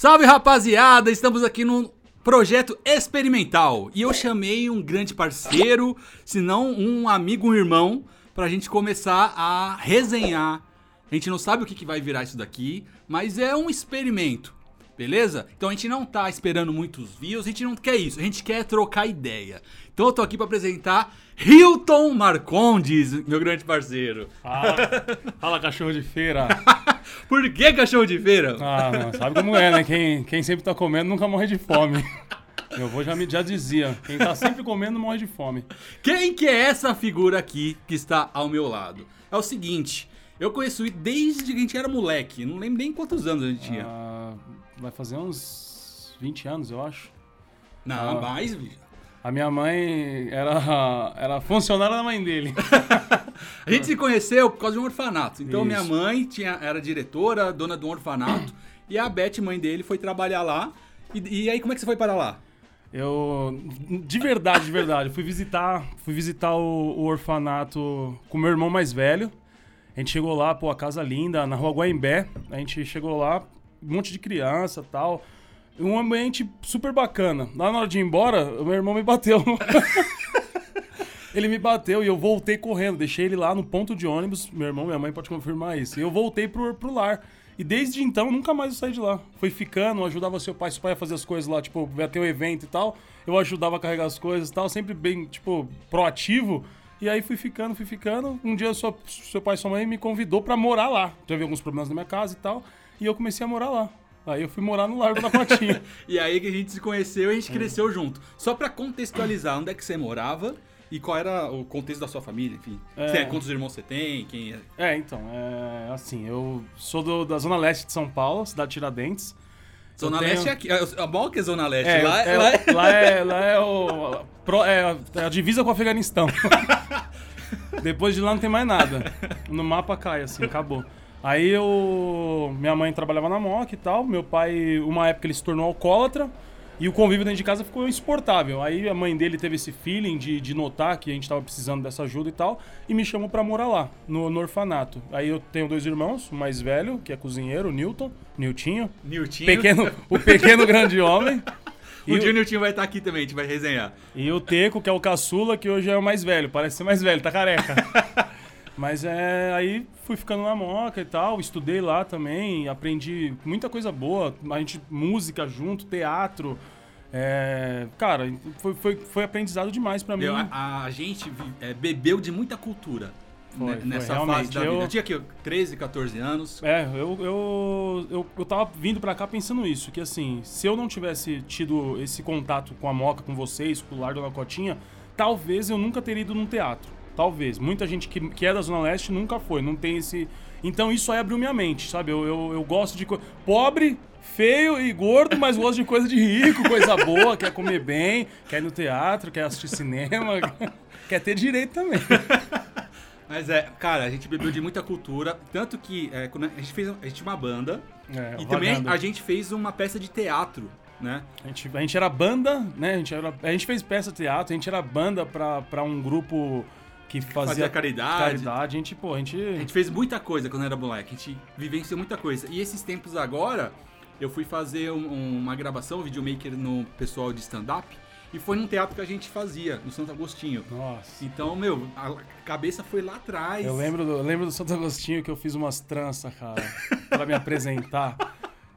Salve rapaziada, estamos aqui num projeto experimental. E eu chamei um grande parceiro, se não um amigo, um irmão, pra gente começar a resenhar. A gente não sabe o que, que vai virar isso daqui, mas é um experimento, beleza? Então a gente não tá esperando muitos views, a gente não quer isso, a gente quer trocar ideia. Então eu tô aqui pra apresentar Hilton Marcondes, meu grande parceiro. Fala, fala cachorro de feira. Por que cachorro de feira? Ah, não, sabe como é, né? Quem, quem sempre tá comendo nunca morre de fome. Meu avô já me já dizia, quem tá sempre comendo morre de fome. Quem que é essa figura aqui que está ao meu lado? É o seguinte, eu conheço ele desde que a gente era moleque, não lembro nem quantos anos a gente tinha. Ah, vai fazer uns 20 anos, eu acho. não, ah. mais, bicho. A minha mãe era, era funcionária da mãe dele. A gente se conheceu por causa de um orfanato. Então minha Isso. mãe tinha, era diretora, dona de um orfanato, e a Beth, mãe dele, foi trabalhar lá. E, e aí, como é que você foi para lá? Eu, de verdade, de verdade, fui visitar, fui visitar o, o orfanato com meu irmão mais velho. A gente chegou lá, pô, a casa linda, na rua Guaimbé. A gente chegou lá, um monte de criança tal. Um ambiente super bacana. Lá na hora de ir embora, meu irmão me bateu. ele me bateu e eu voltei correndo. Deixei ele lá no ponto de ônibus. Meu irmão minha mãe podem confirmar isso. E eu voltei pro, pro lar. E desde então, nunca mais eu saí de lá. Fui ficando, ajudava seu pai, seu pai a fazer as coisas lá, tipo, ia ter o evento e tal. Eu ajudava a carregar as coisas e tal, sempre bem, tipo, proativo. E aí fui ficando, fui ficando. Um dia sua, seu pai e sua mãe me convidou pra morar lá. Teve alguns problemas na minha casa e tal. E eu comecei a morar lá. Aí eu fui morar no Largo da Patinha. E aí que a gente se conheceu e a É. gente cresceu junto. Só pra contextualizar, onde é que você morava e qual era o contexto da sua família, enfim. É. Você- quantos irmãos você tem, quem é... É, então, é assim, eu sou do- da Zona Leste de São Paulo, cidade de Tiradentes. Zona tenho- Leste é aqui. É bom que é Zona Leste. É, lá, é- lá é- lá é, lá é o. pro- é a divisa com o Afeganistão. Depois de lá não tem mais nada. No mapa cai, assim, acabou. Aí eu. Minha mãe trabalhava na MOC e tal. Meu pai, uma época, ele se tornou alcoólatra. E o convívio dentro de casa ficou insuportável. Aí a mãe dele teve esse feeling de, de notar que a gente tava precisando dessa ajuda e tal. E me chamou pra morar lá, no, no orfanato. Aí eu tenho dois irmãos, o mais velho, que é cozinheiro, o Newton, Niltinho. Niltinho. Pequeno, o pequeno grande homem. Um E dia o- o Niltinho vai estar aqui também, a gente vai resenhar. e o Teco, que é o caçula, que hoje é o mais velho. Parece ser mais velho, tá careca. Mas é. Aí fui ficando na moca e tal, estudei lá também, aprendi muita coisa boa. A gente, música junto, teatro. É, cara, foi, foi, foi aprendizado demais pra mim. Meu, a, a gente é, bebeu de muita cultura Foi, né, foi, nessa fase realmente. da vida. Eu- Eu tinha aqui 13, 14 anos. É, eu, eu, eu, eu tava vindo pra cá pensando isso, que assim, se eu não tivesse tido esse contato com a Moca, com vocês, com o Largo da Cotinha, talvez eu nunca teria ido num teatro. Talvez. Muita gente que, que é da Zona Leste nunca foi, não tem esse... Então isso aí abriu minha mente, sabe? Eu, eu, eu gosto de... co- Pobre, feio e gordo, mas gosto de coisa de rico, coisa boa, quer comer bem, quer ir no teatro, quer assistir cinema, quer ter direito também. Mas é, cara, a gente bebeu de muita cultura. Tanto que é, a gente fez. A gente tinha uma banda. É, e o também Vagando. a gente fez uma peça de teatro, né? A gente, a gente era banda, né? A gente, era, a gente fez peça de teatro, a gente era banda pra, pra um grupo que fazia, Fazia caridade. caridade. A gente, pô, a gente. A gente fez muita coisa quando era moleque. A gente vivenciou muita coisa. E esses tempos agora, eu fui fazer um- uma gravação, um videomaker no pessoal de stand-up. E foi num teatro que a gente fazia, no Santo Agostinho. Nossa. Então, meu, a cabeça foi lá atrás. Eu lembro, do, eu lembro do Santo Agostinho que eu fiz umas tranças, cara, pra me apresentar.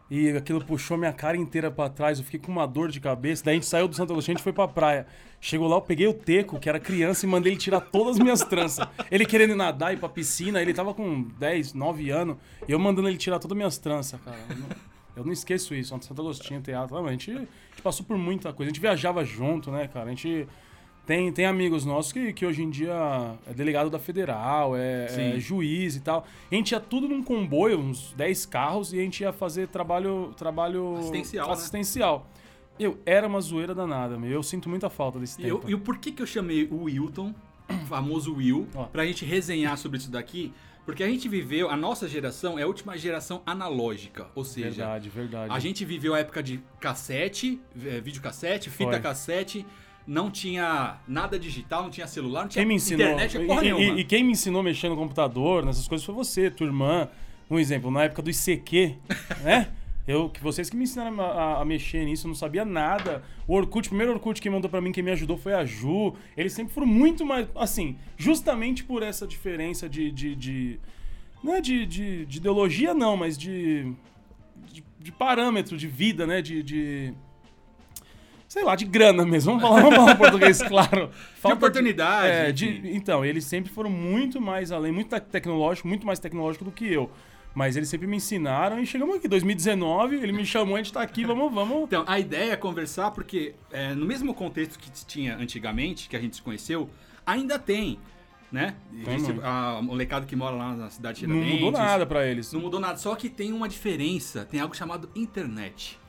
E aquilo puxou minha cara inteira pra trás, eu fiquei com uma dor de cabeça. Daí a gente saiu do Santo Agostinho, a gente foi pra praia. Chegou lá, eu peguei o Teco, que era criança, e mandei ele tirar todas as minhas tranças. Ele querendo nadar, ir pra piscina, ele tava com 10, 9 anos, e eu mandando ele tirar todas as minhas tranças, cara. Eu não, eu não esqueço isso, Santo Agostinho, teatro. A, gente, a gente passou por muita coisa, a gente viajava junto, né, cara? A gente... Tem, tem amigos nossos que, que hoje em dia é delegado da federal, é, é juiz e tal. A gente ia tudo num comboio, uns 10 carros, e a gente ia fazer trabalho, trabalho Assistencial, né? Eu, era uma zoeira danada, meu. Eu sinto muita falta desse E, eu- tempo. e o porquê que eu chamei o Wilton, o famoso Will, Ó. pra gente resenhar sobre isso daqui? Porque a gente viveu, a nossa geração é a última geração analógica, ou seja, Verdade, verdade. a gente viveu a época de cassete, eh, videocassete, fita Foi. cassete, não tinha nada digital, não tinha celular, não tinha Quem me ensinou? internet, é porra e, nenhuma. e- e quem me ensinou a mexer no computador, nessas coisas, foi você, tua irmã. Um exemplo, na época do ICQ, né? Eu, que vocês que me ensinaram a, a- a mexer nisso, eu não sabia nada. O Orkut, o primeiro Orkut que mandou pra mim, quem me ajudou foi a Ju. Eles sempre foram muito mais. Assim, justamente por essa diferença de. de, de- não é de, de, de ideologia, não, mas de, de. de parâmetro de vida, né? De. de- sei lá, de grana mesmo. Vamos falar, vamos falar em português, claro. Falta oportunidade, é, de- então, eles sempre foram muito mais além, muito tec- tecnológico, muito mais tecnológico do que eu. Mas eles sempre me ensinaram e chegamos aqui, 2019, ele me chamou, a gente tá aqui, vamos, vamos. Então, a ideia é conversar porque é, no mesmo contexto que tinha antigamente, que a gente se conheceu, ainda tem, né? Existe a molecada que mora lá na cidade de Não mudou nada pra eles. Não mudou nada, só que tem uma diferença, tem algo chamado internet.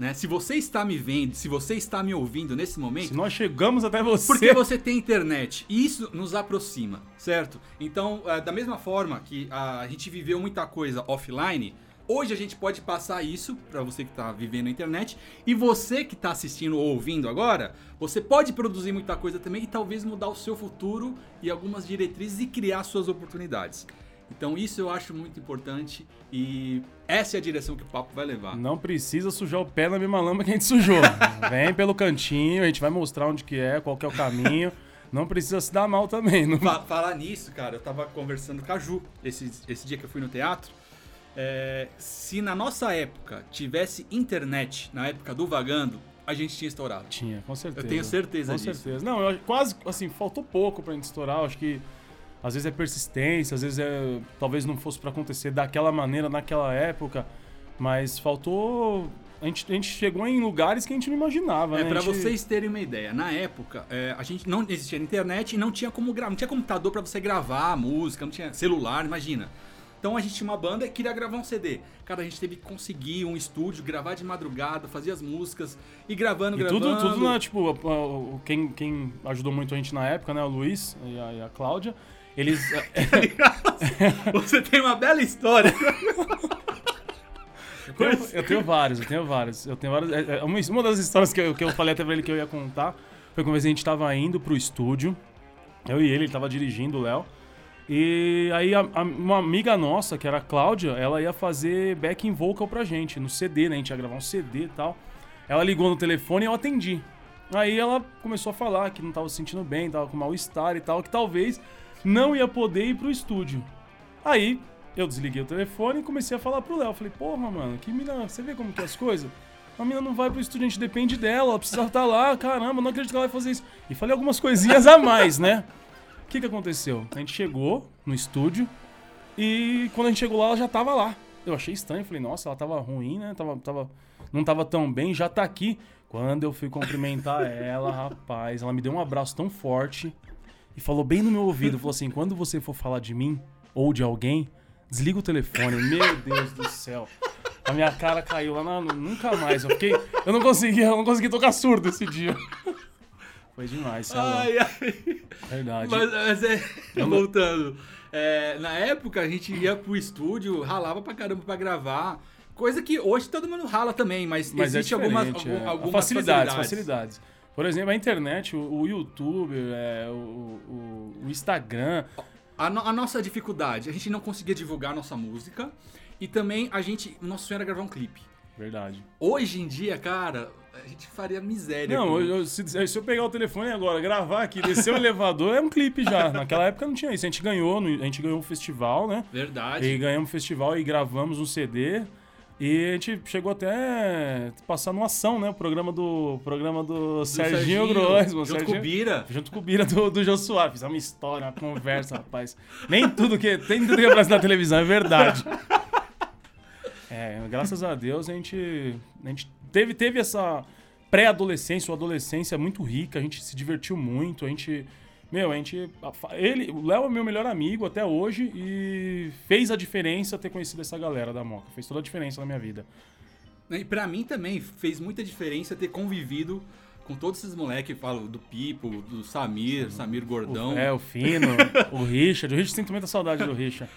Né? Se você está me vendo, se você está me ouvindo nesse Se momento, nós chegamos até você. porque você tem internet. E isso nos aproxima, certo? Então, eh, da mesma forma que a gente viveu muita coisa offline, hoje a gente pode passar isso para você que está vivendo na internet. E você que está assistindo ou ouvindo agora, você pode produzir muita coisa também e talvez mudar o seu futuro e algumas diretrizes e criar suas oportunidades. Então, isso eu acho muito importante e essa é a direção que o papo vai levar. Não precisa sujar o pé na mesma lama que a gente sujou. Vem pelo cantinho, a gente vai mostrar onde que é, qual que é o caminho. Não precisa se dar mal também. Não... Fa- falar nisso, cara, eu tava conversando com a Ju esse, esse dia que eu fui no teatro. É, se na nossa época tivesse internet, na época do Vagando, a gente tinha estourado. Tinha, com certeza. Eu tenho certeza Com disso. certeza. Não, eu, quase, assim, faltou pouco pra gente estourar. Eu acho que às vezes é persistência, às vezes é. Talvez não fosse pra acontecer daquela maneira naquela época, mas faltou. A gente, a gente chegou em lugares que a gente não imaginava, É, né? pra A gente- vocês terem uma ideia, na época, é, a gente não existia internet e não tinha como gravar, não tinha computador pra você gravar música, não tinha celular, imagina. Então a gente tinha uma banda e queria gravar um CD. Cara, a gente teve que conseguir um estúdio, gravar de madrugada, fazer as músicas e gravando, E gravando. tudo, tudo na, tipo, quem, quem ajudou muito a gente na época, né? O Luiz e a, e a Cláudia. Eles. Você tem uma bela história. Eu tenho, eu tenho vários, eu tenho vários. Eu tenho vários. é, é, Uma, das histórias que eu, que eu falei até pra ele que eu ia contar foi vez a gente tava indo pro estúdio. Eu e ele, ele tava dirigindo, o Léo. E aí a- a- uma amiga nossa, que era a Cláudia, ela ia fazer backing vocal pra gente, no CD, né? A gente ia gravar um CD e tal. Ela ligou no telefone e eu atendi. Aí ela começou a falar que não tava se sentindo bem, tava com mal-estar e tal, que talvez não ia poder ir pro estúdio. Aí eu desliguei o telefone e comecei a falar pro Léo. Falei, porra, mano, que mina, você vê como que é as coisas? A mina não vai pro estúdio, a gente depende dela, ela precisa estar lá, caramba, não acredito que ela vai fazer isso. E falei algumas coisinhas a mais, né? O que que aconteceu? A gente chegou no estúdio e quando a gente chegou lá, ela já tava lá. Eu achei estranho, falei, nossa, ela tava ruim, né? Tava, tava, não tava tão bem, já tá aqui. Quando eu fui cumprimentar ela, rapaz, ela me deu um abraço tão forte e falou bem no meu ouvido, falou assim, quando você for falar de mim ou de alguém, desliga o telefone. Meu Deus do céu. A minha cara caiu lá na... Nunca mais. Eu fiquei... Eu não consegui, eu não consegui tocar surdo esse dia. Foi demais, sei lá. Ai, ai. Verdade. Mas, mas é, voltando. É, na época a gente ia pro estúdio, ralava pra caramba pra gravar. Coisa que hoje todo mundo rala também, mas, Mas existe é algumas, é. facilidades, facilidades. facilidades. Por exemplo, a internet, o, o YouTube, é, o, o- Instagram. A, no- a nossa dificuldade, a gente não conseguia divulgar a nossa música e também a gente, nosso sonho era gravar um clipe. Verdade. Hoje em dia, cara, a gente faria miséria. Não, eu- eu- se, se eu pegar o telefone agora, gravar aqui, descer o elevador, é um clipe já. Naquela época não tinha isso. A gente ganhou, a gente ganhou um festival, né? Verdade. E ganhamos um festival e gravamos um CD. E a gente chegou até passar numa ação, né? O programa do, programa do, Do Serginho, Grosmo. Junto com o Bira. Junto com o Bira do, do Jô Soares. Fizemos uma história, uma conversa, rapaz. Nem tudo que, tem tudo que aparece na televisão é verdade. É, graças a Deus a gente, a gente teve, teve essa pré-adolescência ou adolescência muito rica, a gente se divertiu muito, a gente. Meu, a gente. Ele, o Léo é meu melhor amigo até hoje e fez a diferença ter conhecido essa galera da Moca. Fez toda a diferença na minha vida. E pra mim também fez muita diferença ter convivido com todos esses moleques, falo do Pipo, do Samir, Samir Gordão. O, é, o Fino, o Richard. O Richard sinto muita saudade do Richard.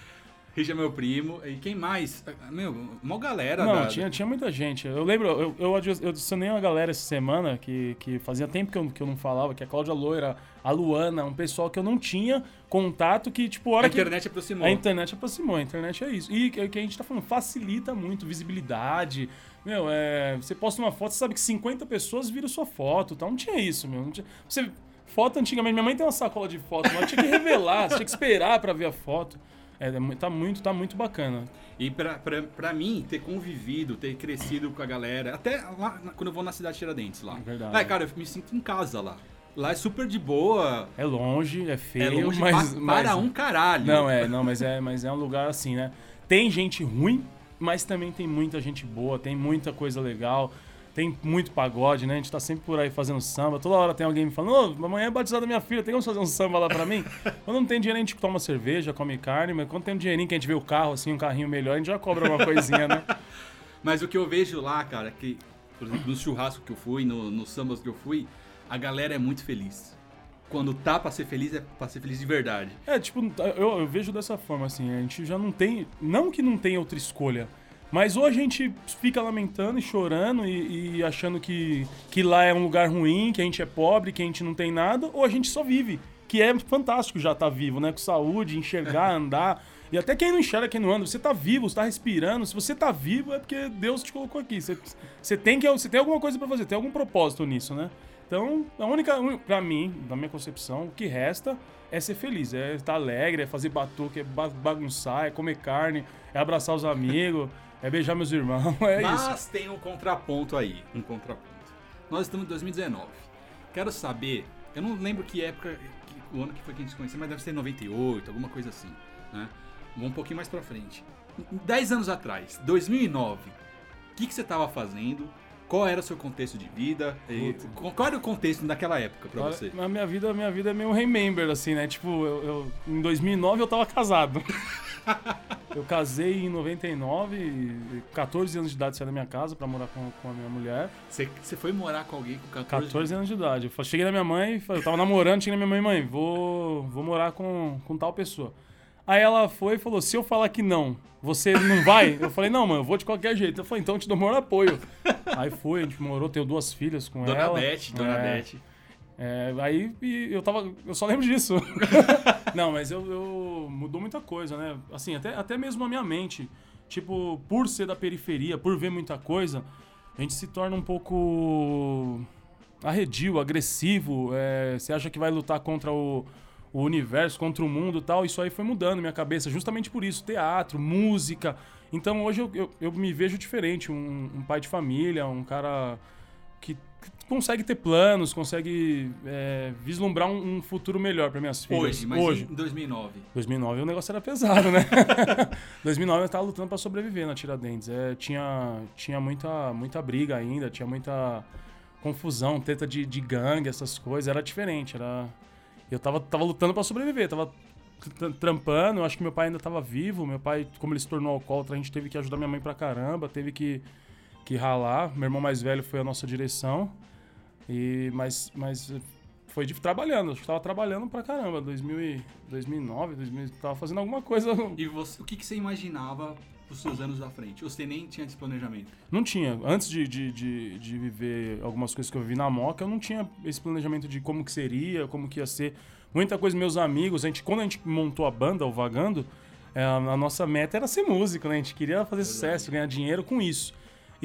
Richie é meu primo. E quem mais? Meu, uma galera. Não, da- tinha, tinha muita gente. Eu lembro, eu, eu, eu adicionei uma galera essa semana que, que fazia tempo que eu, que eu não falava, que é a Cláudia Loira, a Luana, um pessoal que eu não tinha contato, que, tipo, a hora A que. internet aproximou. A internet aproximou, a internet é isso. E que que a gente tá falando, facilita muito, visibilidade. Meu, é, você posta uma foto, você sabe que 50 pessoas viram sua foto, então não tinha isso, meu. Não tinha, você, foto antigamente, minha mãe tem uma sacola de foto, mas tinha que revelar, você tinha que esperar pra ver a foto. É, é tá muito, tá muito bacana. E pra, pra, pra mim, ter convivido, ter crescido com a galera, até lá quando eu vou na cidade de Tiradentes lá. É verdade. Ah, cara, eu me sinto em casa lá. Lá é super de boa, É longe, é é feio, longe mas, mas- para um caralho. Não, é, não, mas é, mas é um lugar assim, né? Tem gente ruim, mas também tem muita gente boa, tem muita coisa legal, tem muito pagode, né? A gente tá sempre por aí fazendo samba. Toda hora tem alguém me falando, ô, amanhã é batizada minha filha, tem como fazer um samba lá pra mim? Quando não tem dinheiro, a gente toma cerveja, come carne, mas quando tem um dinheirinho que a gente vê o carro, assim, um carrinho melhor, a gente já cobra uma coisinha, né? Mas o que eu vejo lá, cara, que, por exemplo, no churrasco que eu fui, no, nos sambas que eu fui, a galera é muito feliz. Quando tá pra ser feliz, é pra ser feliz de verdade. É, tipo, eu, eu vejo dessa forma, assim, a gente já não tem. Não que não tenha outra escolha, mas ou a gente fica lamentando e chorando e, e achando que, que lá é um lugar ruim, que a gente é pobre, que a gente não tem nada, ou a gente só vive. Que é fantástico já estar vivo, né? Com saúde, enxergar, andar. E até quem não enxerga, quem não anda, você tá vivo, você tá respirando. Se você tá vivo, é porque Deus te colocou aqui. Você, você tem, que, você tem alguma coisa pra fazer, tem algum propósito nisso, né? Então, a única, pra mim, na minha concepção, o que resta é ser feliz, é estar alegre, é fazer batuque, é ba- bagunçar, é comer carne, é abraçar os amigos, é beijar meus irmãos, é isso. Mas tem um contraponto aí, um contraponto. Nós estamos em 2019. Quero saber, eu não lembro que época, que- o ano que foi que a gente se conheceu, mas deve ser 98, alguma coisa assim, né? Vamos um pouquinho mais pra frente. 10 anos atrás, 2009, o que, que você tava fazendo? Qual era o seu contexto de vida? E qual era o contexto naquela época pra Olha, você? A minha vida, a minha vida é meio remember, assim, né? Tipo, eu, eu- em 2009 eu tava casado. eu casei em 99, e 14 anos de idade saí da minha casa pra morar com, com a minha mulher. Você, foi morar com alguém com 14, 14 anos de idade. Eu cheguei na minha mãe, eu tava namorando, cheguei na minha mãe, mãe, vou, vou morar com, com tal pessoa. Aí ela foi e falou: se eu falar que não, você não vai? Eu falei: não, mano, eu vou de qualquer jeito. Eu falei: então eu te dou o maior apoio. Aí foi, a gente morou, tenho duas filhas com Dona ela. Beth, Dona É. Beth. É, aí eu tava. Eu só lembro disso. Não, mas eu, eu- mudou muita coisa, né? Assim, até, até mesmo a minha mente. Tipo, por ser da periferia, por ver muita coisa, a gente se torna um pouco arredio, agressivo. é, você acha que vai lutar contra o, o universo, contra o mundo e tal. Isso aí foi mudando minha cabeça, justamente por isso. Teatro, música. Então hoje eu, eu, eu me vejo diferente, um, um pai de família, um cara consegue ter planos, consegue é, vislumbrar um, um futuro melhor para minhas filhas. Hoje, mas Hoje. em 2009. 2009 o negócio era pesado, né? 2009 eu tava lutando para sobreviver na Tiradentes. É, tinha tinha muita, muita briga ainda, tinha muita confusão, treta de, de gangue, essas coisas. Era diferente, era... Eu tava, tava lutando para sobreviver, tava tr- trampando. Eu acho que meu pai ainda tava vivo. Meu pai, como ele se tornou alcoólatra, a gente teve que ajudar minha mãe pra caramba, teve que, que ralar. Meu irmão mais velho foi a nossa direção. E, mas, mas foi de, trabalhando, acho que tava trabalhando pra caramba. 2000 e, 2009, 2000, tava fazendo alguma coisa. E você, o que, que você imaginava pros seus anos da frente? Ou você nem tinha esse planejamento? Não tinha. Antes de, de, de, de viver algumas coisas que eu vivi na Moca, eu não tinha esse planejamento de como que seria, como que ia ser. Muita coisa, meus amigos, a gente, quando a gente montou a banda, o Vagando, é, a, a nossa meta era ser músico, né? A gente queria fazer sucesso, ganhar dinheiro com isso.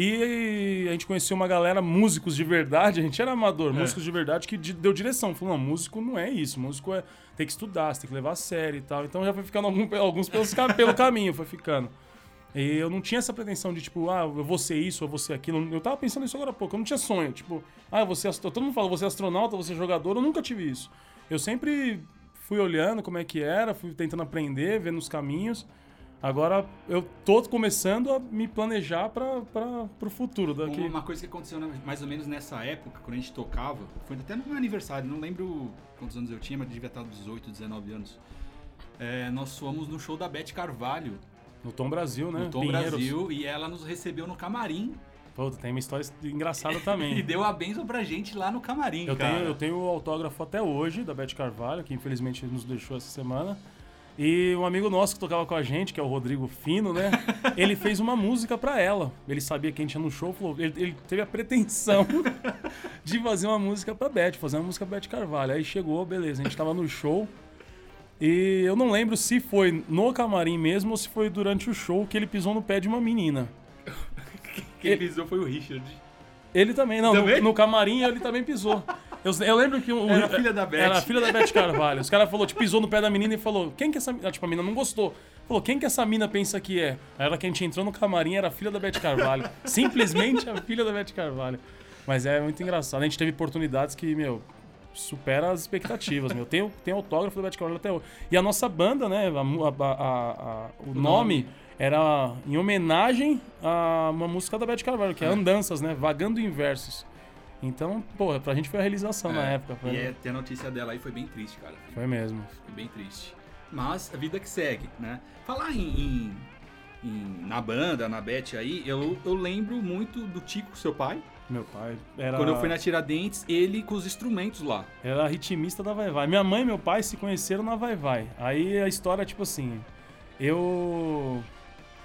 E a gente conheceu uma galera, músicos de verdade, a gente era amador, músicos de verdade, que deu direção. Falou, não, músico não é isso, músico é tem que estudar, você tem que levar a sério e tal. Então já foi ficando algum- alguns pelos, pelo caminho, foi ficando. E eu não tinha essa pretensão de, tipo, ah, eu vou ser isso, eu vou ser aquilo. Eu tava pensando isso agora há pouco, eu não tinha sonho. Tipo, ah, você todo mundo fala, você é astronauta, você é jogador, eu nunca tive isso. Eu sempre fui olhando como é que era, fui tentando aprender, vendo os caminhos. Agora eu tô começando a me planejar para o futuro daqui. Uma coisa que aconteceu na- mais ou menos nessa época, quando a gente tocava, foi até no meu aniversário, não lembro quantos anos eu tinha, mas devia estar 18, 19 anos. É, nós fomos no show da Beth Carvalho, No Tom Brasil, né? no Tom Pinheiros. Brasil, e ela nos recebeu no camarim Puta, tem uma história engraçada e também. deu a benção pra gente lá no camarim, Eu cara. tenho, eu tenho o autógrafo até hoje da Beth Carvalho, que infelizmente nos deixou essa semana. E um amigo nosso que tocava com a gente, que é o Rodrigo Fino, né? ele fez uma música pra ela. Ele sabia que a gente ia no show, falou, ele, ele teve a pretensão de fazer uma música pra Beth, fazer uma música pra Beth Carvalho. Aí chegou, beleza, a gente tava no show. E eu não lembro se foi no camarim mesmo ou se foi durante o show que ele pisou no pé de uma menina. Quem pisou foi o Richard. Ele também, não, Também? No, no camarim ele também pisou. Eu, eu lembro que o, Era a filha da Beth. Era a filha da Beth Carvalho. Os caras falou, tipo, pisou no pé da menina e falou: "Quem que essa, ah, tipo, a menina não gostou. Falou: "Quem que essa mina pensa que é?" Aí ela que a gente entrou no camarim era a filha da Beth Carvalho. Simplesmente a filha da Beth Carvalho. Mas é muito engraçado. A gente teve oportunidades que, meu, supera as expectativas, meu. Tem, o- tem autógrafo da Beth Carvalho até hoje. E a nossa banda, né, a a- a- a- o, nome, nome. era em homenagem a uma música da Beth Carvalho, que é Andanças, né, Vagando em Versos. Então, pô, pra gente foi a realização na É, época. Foi, E é, ter a notícia dela aí foi bem triste, cara. foi mesmo. Foi bem triste. Mas a vida que segue, né? Falar em, em- em- na banda, na Beth aí, eu, eu lembro muito do Tico, seu pai. Meu pai era, Quando eu fui na Tiradentes, ele com os instrumentos lá. era ritmista da Vai Vai. Minha mãe e meu pai se conheceram na Vai Vai. Aí a história é tipo assim, eu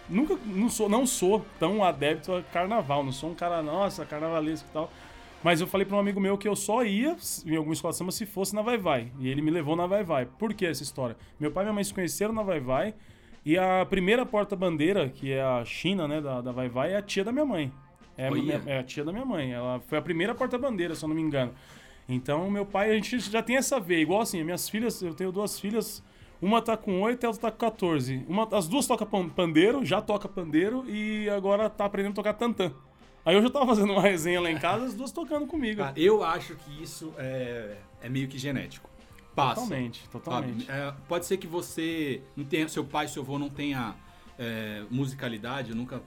nunca não sou não sou tão adepto a carnaval, não sou um cara nossa, carnavalesco e tal. Mas eu falei para um amigo meu que eu só ia em alguma escola de samba se fosse na Vai Vai. E ele me levou na Vai Vai. Por que essa história? Meu pai e minha mãe se conheceram na Vai Vai. E a primeira porta-bandeira, que é a China, né, da, da Vai Vai, é a tia da minha mãe. É, minha- é a tia da minha mãe. Ela foi a primeira porta-bandeira, se eu não me engano. Então, meu pai, a gente já tem essa veia. Igual assim, minhas filhas, eu tenho duas filhas. Uma tá com 8 e a outra tá com 14. Uma, as duas tocam pan- pandeiro, já toca pandeiro e agora tá aprendendo a tocar tantã. Aí hoje eu tava fazendo uma resenha lá em casa, as duas tocando comigo. Cara, eu acho que isso é, é meio que genético. Passa. Totalmente, totalmente. É, pode ser que você não tenha, seu pai, seu avô não tenha é, musicalidade, nunca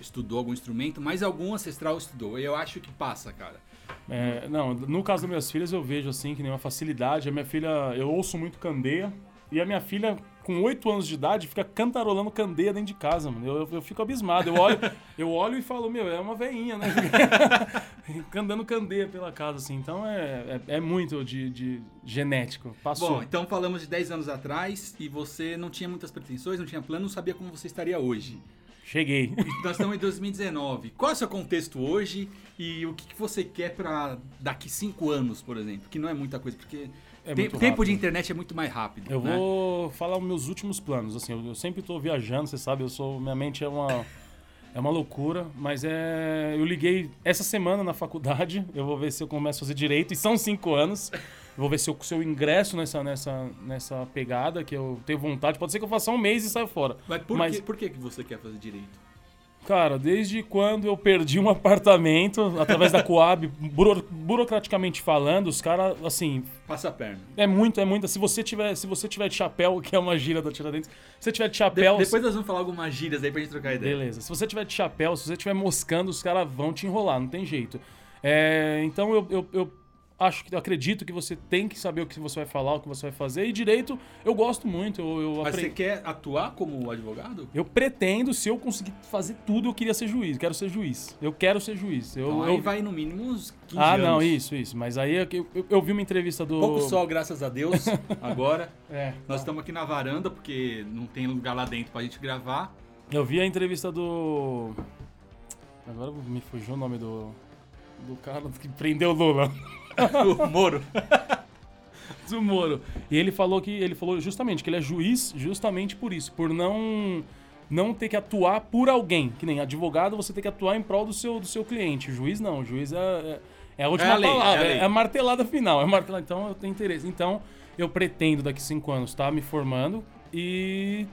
estudou algum instrumento, mas algum ancestral estudou. E eu acho que passa, cara. É, não, no caso das minhas filhas eu vejo assim que nem uma facilidade. A minha filha, eu ouço muito candeia. E a minha filha, com 8 anos de idade, fica cantarolando candeia dentro de casa, mano. Eu, eu, eu fico abismado. Eu olho, eu olho e falo, meu, é uma veinha, né? Andando candeia pela casa, assim. Então é, é, é muito de, de genético. Passou. Bom, então falamos de 10 anos atrás e você não tinha muitas pretensões, não tinha plano, não sabia como você estaria hoje. Cheguei. Nós estamos em 2019. Qual é o seu contexto hoje e o que, que você quer pra daqui 5 anos, por exemplo? Que não é muita coisa, porque É tem- tempo rápido. de internet é muito mais rápido. Eu né? vou falar os meus últimos planos. Assim, eu, eu sempre tô viajando, você sabe, eu sou. Minha mente é uma. É uma loucura, mas é. Eu liguei essa semana na faculdade. Eu vou ver se eu começo a fazer direito, e são cinco anos. Eu vou ver se eu, se eu ingresso nessa, nessa, nessa pegada, que eu tenho vontade. Pode ser que eu faça um mês e saia fora. Mas por, Mas- Que, por que que você quer fazer direito? Cara, desde quando eu perdi um apartamento, através da Coab, buro- burocraticamente falando, os caras, assim, Passa a perna. é muito, é muito. Se você tiver, se você tiver de chapéu, que é uma gira da Tiradentes, se você tiver de De- chapéu. depois nós vamos falar algumas gírias aí pra gente trocar ideia. Beleza. Se você tiver de chapéu, se você tiver moscando, os caras vão te enrolar, não tem jeito. É, então eu, eu, eu acho que eu acredito que você tem que saber o que você vai falar, o que você vai fazer. E direito, eu gosto muito. Eu, eu, Mas apre- você quer atuar como advogado? eu pretendo, se eu conseguir fazer tudo, eu queria ser juiz. Quero ser juiz. Eu quero ser juiz. Eu, Então, eu- aí vai no mínimo uns 15 Ah, anos. não, isso, isso. Mas aí eu, eu, eu vi uma entrevista do. Pouco sol, graças a Deus, agora. É. Nós estamos aqui na varanda, porque não tem lugar lá dentro pra gente gravar. Eu vi a entrevista do. Agora me fugiu o nome do. Do cara que prendeu o Lula. o Moro. do Moro. E ele falou que ele falou justamente que ele é juiz justamente por isso, por não não ter que atuar por alguém, que nem advogado você tem que atuar em prol do seu do seu cliente. Juiz não, o juiz é, é, é a última É a lei, é a palavra, é a martelada final, é martelada. Então eu tenho interesse. Então eu pretendo daqui cinco anos estar me formando e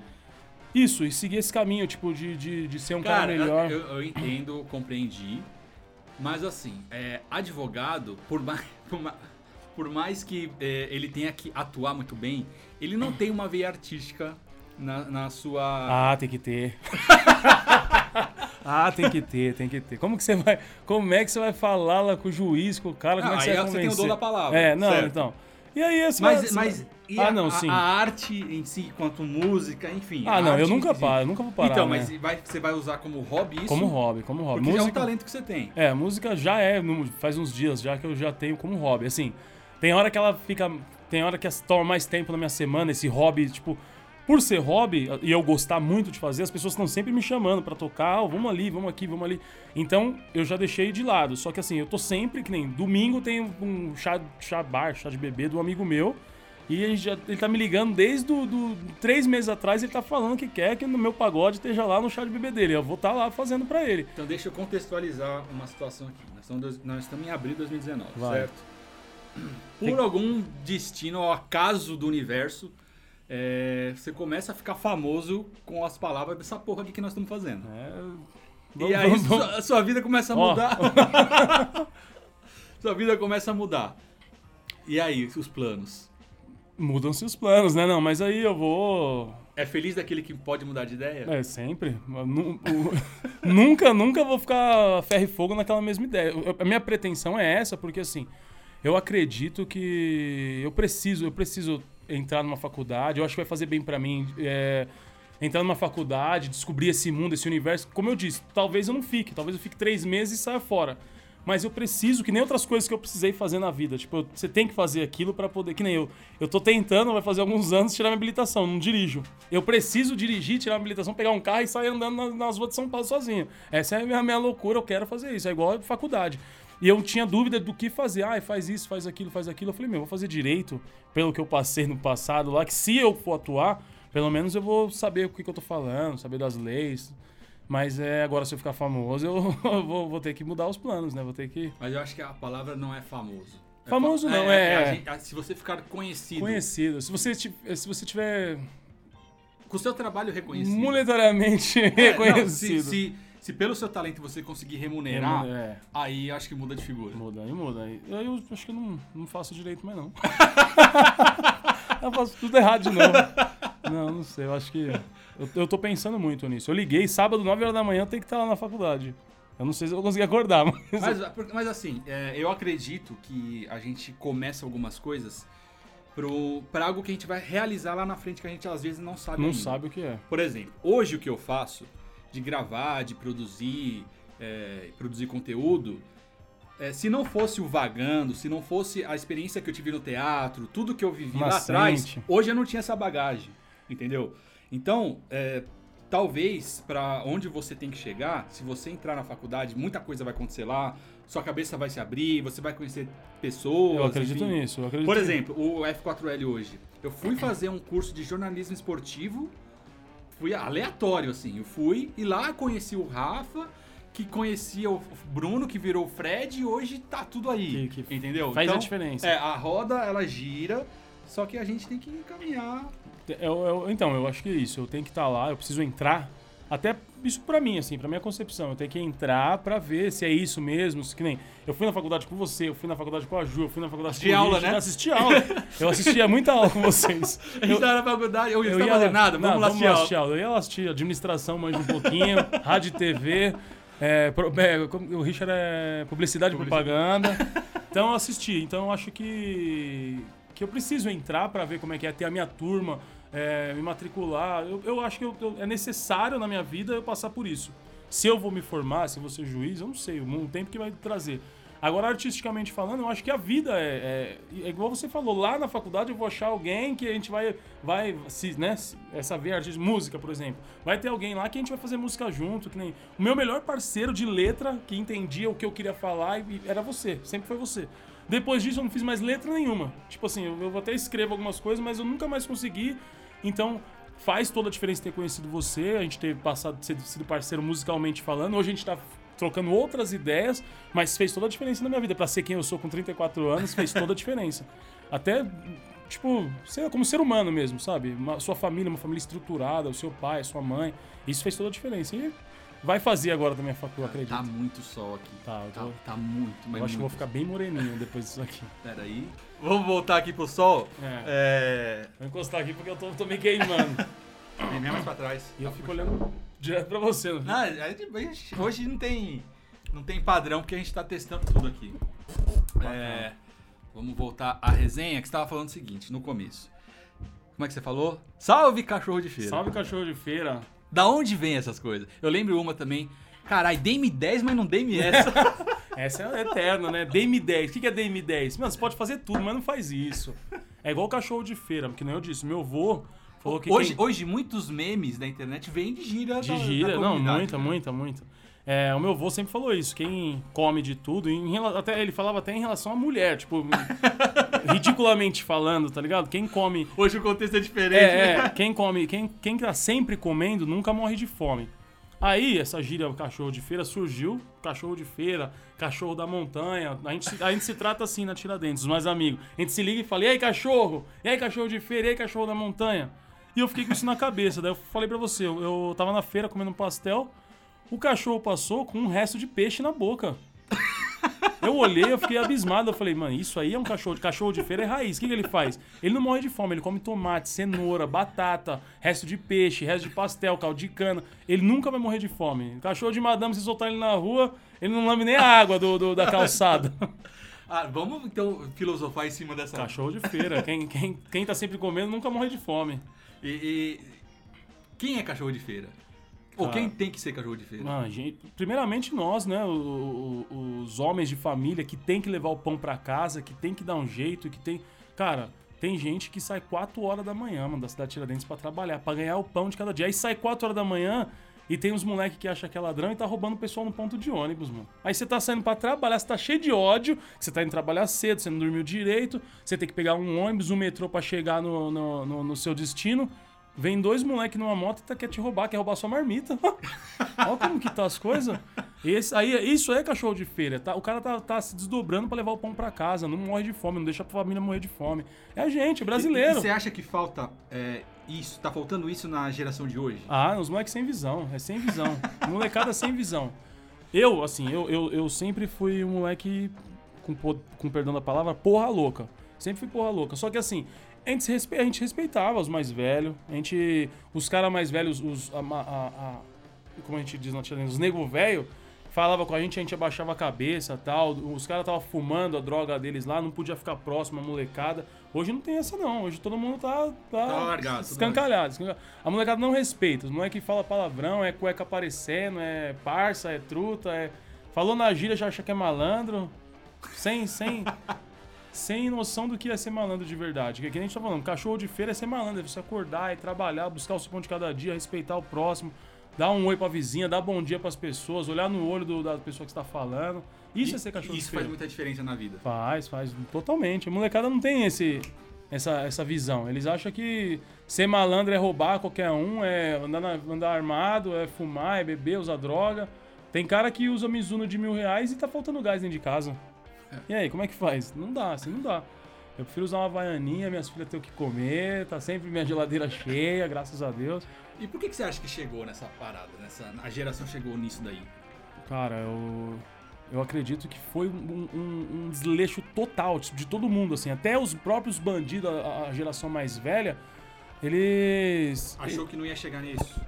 isso, e seguir esse caminho, tipo, de, de, de ser um cara, Cara, melhor. eu, eu entendo, compreendi. Mas assim, é, advogado, por mais, por ma- por mais que é, ele tenha que atuar muito bem, ele não tem uma veia artística na, na sua. Ah, tem que ter. ah, tem que ter, tem que ter. Como que você vai. Como é que você vai falar lá com o juiz, com o cara? Como Não, é que aí você vai você tem o dom da palavra, É, não, certo. então. E aí, esse Mas, vai- mas e Ah, a, não, a- sim. a arte em si, quanto música, enfim. Ah, não, eu nunca paro, eu nunca vou parar. Então, né? mas vai- você vai usar como hobby isso? Como hobby, como hobby. Porque já é um música, talento que você tem. É, música já é, faz uns dias já que eu já tenho como hobby. Assim, tem hora que ela fica. Tem hora que toma mais tempo na minha semana, esse hobby, tipo. por ser hobby e eu gostar muito de fazer, as pessoas estão sempre me chamando pra tocar, oh, vamos ali, vamos aqui, vamos ali. Então eu já deixei de lado. Só que assim, eu tô sempre, que nem domingo tem um chá, chá bar, chá de bebê do amigo meu. E ele, já, ele tá me ligando desde do, do, três meses atrás, ele tá falando que quer que no meu pagode esteja lá no chá de bebê dele. Eu vou estar tá lá fazendo para ele. Então deixa eu contextualizar uma situação aqui. Nós estamos, nós estamos em abril de 2019, Vai. certo? Por Tem... algum destino ou acaso do universo, é, você começa a ficar famoso com as palavras dessa porra aqui que nós estamos fazendo. É... Vamos, e aí vamos, vamos. Sua, sua, vida começa a mudar. Oh. sua vida começa a mudar. E aí, os planos? Mudam-se os planos, né? Não, mas aí eu vou. É feliz daquele que pode mudar de ideia? É, sempre. nunca, nunca vou ficar ferro e fogo naquela mesma ideia. A minha pretensão é essa, porque assim, eu acredito que eu preciso, eu preciso entrar numa faculdade. Eu acho que vai fazer bem para mim. É, entrar numa faculdade, descobrir esse mundo, esse universo. Como eu disse, talvez eu não fique, talvez eu fique três meses e saia fora mas eu preciso, que nem outras coisas que eu precisei fazer na vida. Tipo, você tem que fazer aquilo para poder. Que nem eu. Eu tô tentando, vai fazer alguns anos, tirar minha habilitação, não dirijo. Eu preciso dirigir, tirar minha habilitação, pegar um carro e sair andando nas, nas ruas de São Paulo sozinho. Essa é a minha, minha loucura, eu quero fazer isso. É igual a faculdade. E eu tinha dúvida do que fazer. Ah, faz isso, faz aquilo, faz aquilo. Eu falei, meu, vou fazer direito, pelo que eu passei no passado lá, que se eu for atuar, pelo menos eu vou saber o que, que eu tô falando, saber das leis. Mas é, agora se eu ficar famoso, eu vou, vou, ter que mudar os planos, né? Vou ter que. Mas eu acho que a palavra não é famoso. É famoso fa não, é. é, é gente, se você ficar conhecido. Conhecido. Se você, se você tiver. Com o seu trabalho reconhecido. Monetariamente é, reconhecido. Não, se, se, se, pelo seu talento você conseguir remunerar, é. aí acho que muda de figura. Muda, aí muda. Aí eu acho que eu não, não faço direito mais, não. eu faço tudo errado de novo. Não, não sei. Eu acho que. Eu, eu tô pensando muito nisso. Eu liguei, sábado, 9 horas da manhã, eu tenho que estar lá na faculdade. Eu não sei se eu vou conseguir acordar, mas. Mas, mas assim, é, eu acredito que a gente começa algumas coisas pro, pra algo que a gente vai realizar lá na frente que a gente às vezes não sabe. Não ainda. sabe o que é. Por exemplo, hoje o que eu faço de gravar, de produzir, é, produzir conteúdo. É, se não fosse o vagando, se não fosse a experiência que eu tive no teatro, tudo que eu vivi lá atrás, hoje eu não tinha essa bagagem, entendeu? Então, é, talvez para onde você tem que chegar, se você entrar na faculdade, muita coisa vai acontecer lá, sua cabeça vai se abrir, você vai conhecer pessoas. Eu acredito enfim. nisso. Eu acredito Por exemplo, o F4L hoje. Eu fui fazer um curso de jornalismo esportivo, fui aleatório assim. Eu fui e lá conheci o Rafa, que conhecia o Bruno, que virou o Fred, e hoje tá tudo aí. Que, que entendeu? Faz então, a diferença. É, a roda ela gira, só que a gente tem que caminhar eu, eu, então, eu acho que é isso. Eu tenho que estar tá lá, eu preciso entrar. Até isso para mim, assim, para minha concepção. Eu tenho que entrar para ver se é isso mesmo. Se, que nem eu fui na faculdade com você, eu fui na faculdade com a Ju, eu fui na faculdade assisti com aula, né? Assisti aula. Eu assistia muita aula com vocês. a gente eu, tava na faculdade, eu, eu ia fazer nada, vamos não, lá assistir, assistir aula. Eu ia lá assistir administração, mais um pouquinho, rádio e TV. É, é, o Richard é publicidade e propaganda. Então eu assisti. Então eu acho que, que eu preciso entrar para ver como é que é ter a minha turma é, me matricular. Eu, eu acho que eu, eu, é necessário na minha vida eu passar por isso. Se eu vou me formar, se eu vou ser juiz, eu não sei, o tempo que vai trazer. Agora, artisticamente falando, eu acho que a vida é, é, é, igual você falou, lá na faculdade eu vou achar alguém que a gente vai, vai se, né, essa ver artista, música, por exemplo. Vai ter alguém lá que a gente vai fazer música junto, que nem o meu melhor parceiro de letra que entendia o que eu queria falar era você, sempre foi você. Depois disso eu não fiz mais letra nenhuma. Tipo assim, eu, eu até escrevo algumas coisas, mas eu nunca mais consegui então, faz toda a diferença ter conhecido você, a gente ter passado, sido parceiro musicalmente falando. Hoje a gente tá trocando outras ideias, mas fez toda a diferença na minha vida. Para ser quem eu sou com 34 anos, fez toda a diferença. Até, tipo, como ser humano mesmo, sabe? Uma, sua família, uma família estruturada, o seu pai, a sua mãe. Isso fez toda a diferença. E vai fazer agora também a faculdade, acredito. Tá muito sol aqui. Tá, tô... tá, tá, muito, mas Eu acho muito. que vou ficar bem moreninho depois disso aqui. Pera aí. Vamos voltar aqui pro sol? É. é... Vou encostar aqui porque eu tô, tô me queimando. Vem mais pra trás. E eu fico olhando direto pra você. Não, não hoje não tem, não tem padrão porque a gente tá testando tudo aqui. É, vamos voltar à resenha que você tava falando o seguinte, no começo. Como é que você falou? Salve cachorro de feira. Salve cachorro de feira. Da onde vem essas coisas? Eu lembro uma também. Caralho, dei-me 10, mas não dei-me essa. essa é eterna, né? Dei-me 10. O que é dei-me 10? Mano, você pode fazer tudo, mas não faz isso. É igual cachorro de feira, porque nem eu disse. Meu avô, Falou que Hoje, quem- hoje, muitos memes da internet vêm de gira De da, gira, da não, muita, né? muita, muita. É, o meu avô sempre falou isso, quem come de tudo, em até ele falava até em relação à mulher, tipo, ridiculamente falando, tá ligado? Quem come Hoje o contexto é diferente. É, né? é, quem come, quem, quem tá sempre comendo nunca morre de fome. Aí, essa gíria cachorro de feira surgiu, cachorro de feira, cachorro da montanha. A gente, se- a gente se trata assim na Tiradentes, os mais amigos. A gente se liga e fala, e aí, cachorro? E aí, cachorro de feira? E aí, cachorro da montanha? E eu fiquei com isso na cabeça. Daí eu falei pra você, eu, eu tava na feira comendo um pastel, o cachorro passou com um resto de peixe na boca. Eu olhei, eu fiquei abismado. Eu falei, mano, isso aí é um cachorro de cachorro de feira é raiz. O que, que ele faz? Ele não morre de fome, ele come tomate, cenoura, batata, resto de peixe, resto de pastel, caldo de cana. Ele nunca vai morrer de fome. Cachorro de madame, se soltar ele na rua, ele não lambe nem a água do, do- da calçada. Ah, vamos então filosofar em cima dessa. Cachorro de feira. Quem, quem, quem tá sempre comendo nunca morre de fome. E, e- quem é cachorro de feira? Cara. quem tem que ser cachorro de feira? Ah, gente, primeiramente nós, né? o- o- os homens de família que tem que levar o pão pra casa, que tem que dar um jeito, que tem. Cara, tem gente que sai 4 horas da manhã, mano, da cidade de Tiradentes pra trabalhar, pra ganhar o pão de cada dia. Aí sai 4 horas da manhã e tem uns moleques que acham que é ladrão e tá roubando o pessoal no ponto de ônibus, mano. Aí você tá saindo pra trabalhar, você tá cheio de ódio, você tá indo trabalhar cedo, você não dormiu direito, você tem que pegar um ônibus, um metrô pra chegar no, no, no- no seu destino. Vem dois moleques numa moto e tá, quer te roubar, quer roubar sua marmita. Olha como que tá as coisas. Esse, aí, isso é cachorro de feira. Tá? O cara tá, tá se desdobrando pra levar o pão pra casa. Não morre de fome, não deixa a família morrer de fome. É a gente, é E brasileiro. você acha que falta é, isso? Tá faltando isso na geração de hoje? Ah, os moleques sem visão. É sem visão. Molecada sem visão. Eu, assim, eu, eu, eu sempre fui um moleque, com, com perdão da palavra, porra louca. Sempre fui porra louca. Só que assim, a gente, respe- a gente respeitava os mais velhos. A gente. Os caras mais velhos, os. a- a- a- como a gente diz na Tiradentes, os nego velho, falava com a gente, a gente abaixava a cabeça tal. Os caras estavam fumando a droga deles lá, não podia ficar próximo a molecada. Hoje não tem essa não. Hoje todo mundo tá. Tá, Tá largado, tudo Escancalhado, escancalhado. A molecada não respeita. Os moleques falam palavrão, é cueca aparecendo, é parça, é truta, é. Falou na gíria, já acha que é malandro. Sem, sem. sem noção do que é ser malandro de verdade. Que é que a gente tá falando, cachorro de feira é ser malandro, é você acordar e trabalhar, buscar o seu pão de cada dia, respeitar o próximo, dar um oi pra vizinha, dar bom dia pras pessoas, olhar no olho do- da pessoa que está falando. Isso E- é ser cachorro Isso de faz feira. muita diferença na vida. Faz, faz totalmente. A molecada não tem esse, essa, essa visão. Eles acham que ser malandro é roubar qualquer um, é andar, na- andar armado, é fumar, é beber, usar droga. Tem cara que usa Mizuno de mil reais e tá faltando gás dentro de casa. E aí, como é que faz? Não dá, assim não dá. Eu prefiro usar uma vaianinha, minhas filhas têm o que comer, tá sempre minha geladeira cheia, graças a Deus. E por que, que você acha que chegou nessa parada? Nessa, a geração chegou nisso daí? Cara, eu, eu acredito que foi um, um- um desleixo total de todo mundo, assim. Até os próprios bandidos, a, a geração mais velha, eles... Achou que não ia chegar nisso?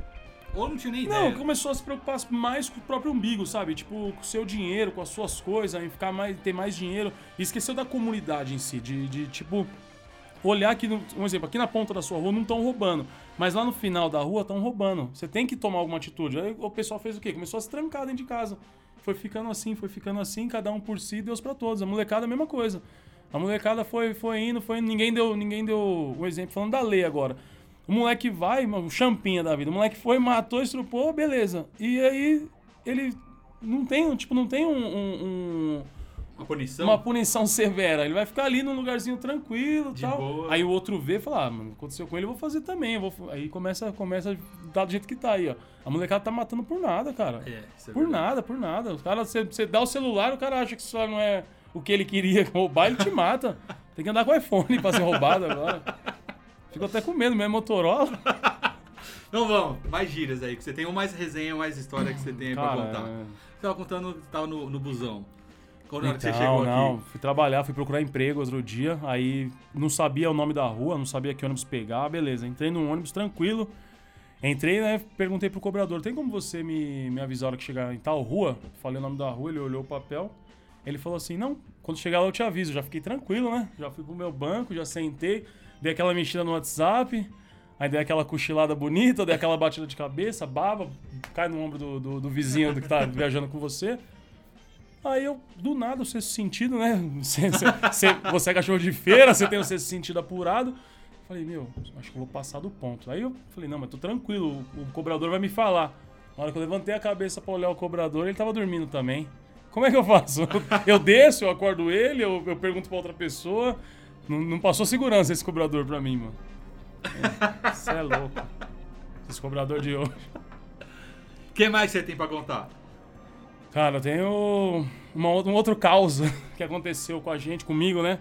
Ou não tinha nem Não, ideia? começou a se preocupar mais com o próprio umbigo, sabe? Tipo, com o seu dinheiro, com as suas coisas, em ficar mais, ter mais dinheiro. E esqueceu da comunidade em si, de, de, tipo, olhar no- um exemplo, aqui na ponta da sua rua não estão roubando, mas lá no final da rua estão roubando. Você tem que tomar alguma atitude. Aí o pessoal fez o quê? Começou a se trancar dentro de casa. Foi ficando assim, foi ficando assim, cada um por si, Deus pra todos. A molecada a mesma coisa. A molecada foi, foi indo, foi indo, ninguém deu, ninguém deu um exemplo falando da lei agora. O moleque vai, o champinha da vida. O moleque foi, matou, estrupou, beleza. E aí ele não tem, tipo, não tem um- um- um Uma punição? uma punição severa. Ele vai ficar ali num lugarzinho tranquilo e tal. boa. Aí o outro vê e fala, ah, mano, aconteceu com ele, eu vou fazer também. eu vou... Aí começa, começa a dar do jeito que tá aí, ó. A molecada tá matando por nada, cara. É, é por nada, por nada. Os cara, você, você dá o celular, o cara acha que isso não é o que ele queria roubar, ele te mata. Tem que andar com iPhone pra ser roubado agora. Fico até com medo, mesmo Motorola. Então vamos, mais gírias aí, que você tem ou mais resenha, mais história que você tem aí pra Cara, contar. é- Você tava contando, você tava no, no busão. Quando Então, você chegou não, aqui. fui trabalhar, fui procurar emprego outro dia, aí não sabia o nome da rua, não sabia que ônibus pegar, beleza. Entrei num ônibus tranquilo, entrei, né, perguntei pro cobrador, tem como você me, me avisar a hora que chegar em tal rua? Falei o nome da rua, ele olhou o papel, ele falou assim, não, quando chegar lá eu te aviso. Já fiquei tranquilo, né, já fui pro meu banco, já sentei, dei aquela mexida no WhatsApp, aí dei aquela cochilada bonita, dei aquela batida de cabeça, baba, cai no ombro do, do, do vizinho que tá viajando com você. Aí eu, do nada, o sexto sentido, né? Você, você- você- é cachorro de feira, você tem o sexto sentido apurado. falei, meu, acho que eu vou passar do ponto. Aí eu falei, não, mas tô tranquilo, o, o cobrador vai me falar. Na hora que eu levantei a cabeça pra olhar o cobrador, ele tava dormindo também. Como é que eu faço? Eu desço, eu acordo ele, eu, eu pergunto pra outra pessoa. Não, não passou segurança esse cobrador pra mim, mano. Você é, louco. Esse cobrador de hoje. O que mais você tem pra contar? Cara, eu tenho uma, um outro caos que aconteceu com a gente, comigo, né?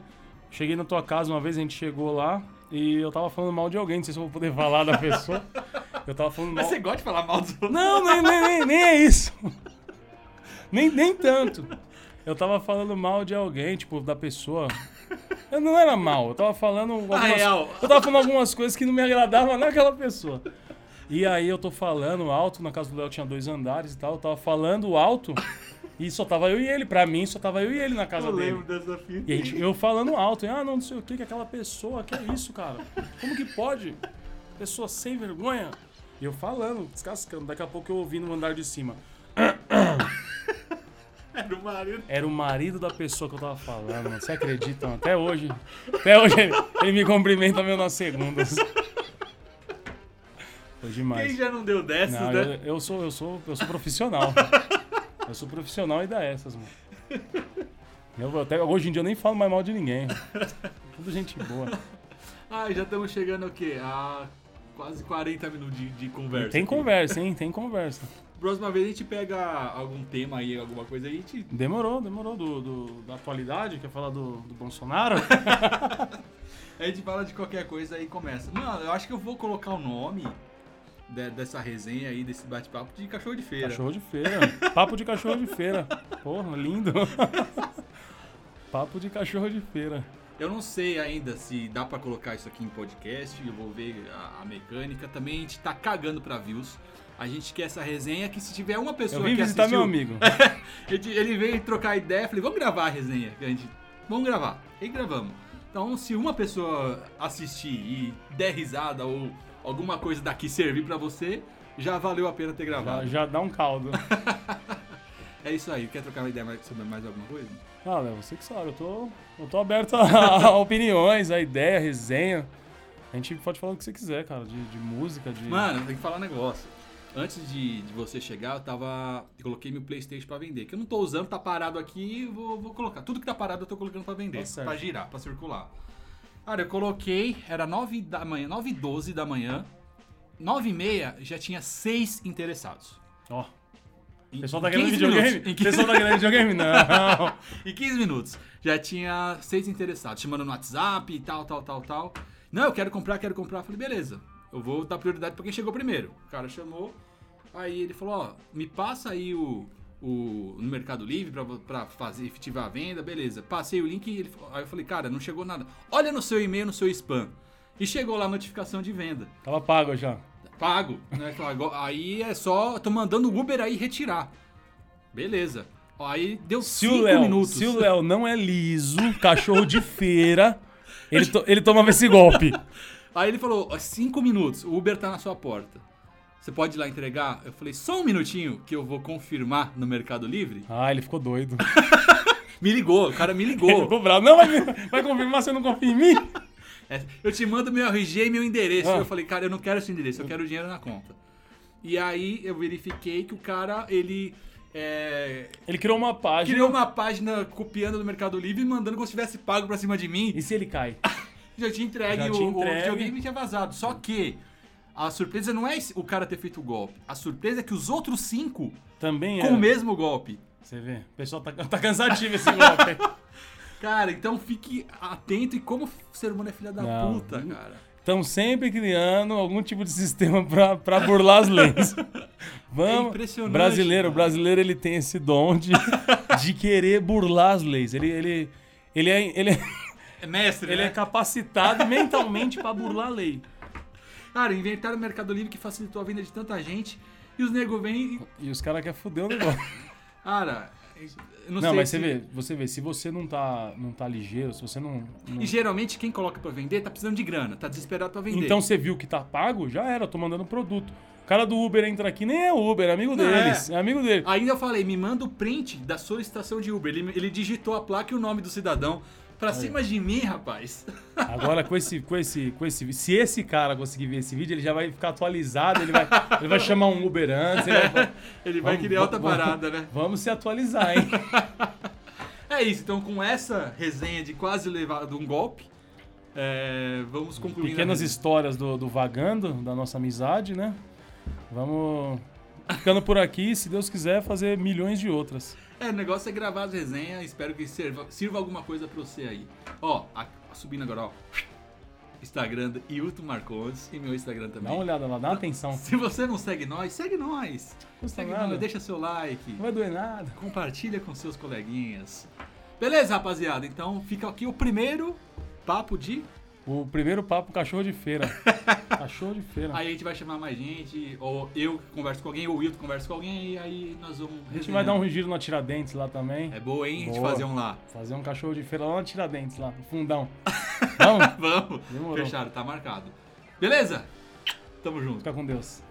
Cheguei na tua casa uma vez, a gente chegou lá e eu tava falando mal de alguém, não sei se eu vou poder falar da pessoa. Eu tava falando mal. Mas você gosta de falar mal dos outros? Não, nem, nem, nem, nem é isso. Nem, nem tanto. Eu tava falando mal de alguém, tipo, da pessoa. Eu não era mal, eu tava falando algumas, real. eu tava falando algumas coisas que não me agradavam naquela pessoa. E aí eu tô falando alto, na casa do Léo tinha dois andares e tal, eu tava falando alto e só tava eu e ele. Pra mim, só tava eu e ele na casa Eu dele. lembro dessa fita. E a gente, eu falando alto, e, ah, não, não sei o que, que aquela pessoa, que é isso, cara? Como que pode? Pessoa sem vergonha. E eu falando, descascando. Daqui a pouco eu ouvi no andar de cima. Era o marido. Era o marido da pessoa que eu tava falando, mano. Você acredita? mano? Até hoje. Até hoje ele, ele me cumprimenta meio nas segundas. Foi demais. Quem já não deu dessas, Não, né? eu, eu sou, eu sou, eu sou profissional. Eu sou profissional e dá essas, mano. Eu, até, hoje em dia eu nem falo mais mal de ninguém. Tudo gente boa. Ah, já estamos chegando o quê? A quase 40 minutos de, de conversa. Tem aqui. conversa, hein? Tem conversa. Próxima vez a gente pega algum tema aí, alguma coisa aí, a gente. Demorou, demorou. Do, do- da atualidade, quer falar do, do Bolsonaro? A gente fala de qualquer coisa aí e começa. Mano, eu acho que eu vou colocar o nome de- dessa resenha aí, desse bate-papo de cachorro de feira. Cachorro de feira. Papo de cachorro de feira. Porra, lindo. Papo de cachorro de feira. Eu não sei ainda se dá pra colocar isso aqui em podcast, eu vou ver a, a mecânica. Também a gente tá cagando pra views. A gente quer essa resenha que se tiver uma pessoa Eu vim que visitar assistiu, meu amigo. ele, veio trocar ideia, falei, vamos gravar a resenha. que A gente, vamos gravar. E gravamos. Então, se uma pessoa assistir e der risada ou alguma coisa daqui servir pra você, já valeu a pena ter Já, gravado. já dá um caldo. É isso aí. Quer trocar uma ideia mais- sobre mais alguma coisa? Ah, Léo, você que sabe. Eu tô, eu tô aberto a, a opiniões, a ideia, a resenha. A gente pode falar o que você quiser, cara. De, de música, de... Mano, tem que falar um negócio. Antes de, de você chegar, eu tava. Eu coloquei meu Playstation pra vender. Que eu não tô usando, tá parado aqui, vou, vou colocar. Tudo que tá parado eu tô colocando pra vender. Tá pra girar, pra circular. Cara, eu coloquei, era 9 da manhã, 9 e 12 da manhã. 9 e meia já tinha 6 interessados. Ó, Em- o pessoal tá em querendo 15 videogame? minutos. Em O 15 pessoal tá querendo videogame? Não. Em 15 minutos já tinha seis interessados, chamando no WhatsApp e tal, tal, tal, tal. Não, eu quero comprar, quero comprar. Eu falei, beleza, eu vou dar prioridade pra quem chegou primeiro. O cara chamou, aí ele falou, ó, me passa aí o, o no Mercado Livre pra, pra fazer, efetivar a venda, beleza. Passei o link e ele aí eu falei, cara, não chegou nada. Olha no seu e-mail, no seu spam. E chegou lá a notificação de venda. Tava pago já. Pago, né? Aí é só, tô mandando o Uber aí retirar. Beleza. Aí deu Se o 5 Léo, minutos. se o Léo não é liso, cachorro de feira, ele, to- ele tomava esse golpe. Aí ele falou, cinco minutos, o Uber tá na sua porta. Você pode ir lá entregar? Eu falei, só um minutinho que eu vou confirmar no Mercado Livre. Ah, ele ficou doido. Me ligou, o cara me Ele ligou. ficou bravo. Não, vai, vai confirmar, você não confia em mim? É, eu te mando meu RG e meu endereço. Ah. Eu falei, cara, eu não quero esse endereço, eu quero o dinheiro na conta. E aí eu verifiquei que o cara, ele é, Ele criou uma página. criou uma página copiando do Mercado Livre e mandando como se tivesse pago pra cima de mim. E se ele cai? Já tinha entregue, Já o, tinha o entregue. videogame e tinha vazado. Só que a surpresa não é o cara ter feito o golpe. A surpresa é que os outros cinco Também com é. o mesmo golpe. Você vê? O pessoal tá, tá cansativo esse golpe. Cara, então fique atento e como o ser humano é filha da Não. puta, cara. Estão sempre criando algum tipo de sistema pra, pra burlar as leis. Vamos. É impressionante, Brasileiro, o cara. brasileiro ele tem esse dom de, de querer burlar as leis. Ele, ele, ele, é, ele, é, É mestre, ele né? é capacitado mentalmente pra burlar a lei. Cara, inventaram o Mercado Livre que facilitou a venda de tanta gente. E os nego vêm e. E os caras querem foder o negócio. Cara, eu não, Não, sei mas se- você vê, você vê, se você não tá, não tá ligeiro, se você não. não- E geralmente quem coloca pra vender tá precisando de grana, tá desesperado pra vender. Então você viu que tá pago, já era, eu tô mandando produto. cara do Uber entra aqui, nem é Uber, é amigo Não, deles. é. É. amigo dele. Ainda eu falei, me manda o print da solicitação de Uber. Ele, ele digitou a placa e o nome do cidadão. Pra cima de mim, rapaz. Agora com esse, com esse, com esse, se esse cara conseguir ver esse vídeo, ele já vai ficar atualizado, ele vai, ele vai chamar um Uber antes, ele vai, Ele vai Vamos- criar outra vamos- parada, né? vamos se atualizar, hein? É isso, então com essa resenha de quase levado um golpe, é, vamos concluir. Pequenas histórias do, do vagando, da nossa amizade, né? Vamos ficando por aqui, se Deus quiser, fazer milhões de outras. É, o negócio é gravar as resenhas, espero que sirva, sirva alguma coisa pra você aí. Ó, a- subindo agora, ó. Instagram do Hilton Marcondes e meu Instagram Dá também. uma olhada lá, dá uma atenção. Se você não segue nós, segue nós. Segue nada. nós, deixa seu like, Não vai doer nada. compartilha com seus coleguinhas. Beleza, rapaziada? Então fica aqui o primeiro papo de. O primeiro papo cachorro de feira. cachorro de feira. Aí a gente vai chamar mais gente, ou eu converso com alguém, ou o Hilton conversa com alguém, e aí nós vamos. A gente vai dar um giro na Tiradentes lá também. É boa, hein? A gente Boa. fazer um lá. Fazer um cachorro de feira lá na Tiradentes, lá no fundão. Vamos? Vamos. Demorou. Fechado, tá marcado. Beleza? Tamo junto. Fica com Deus.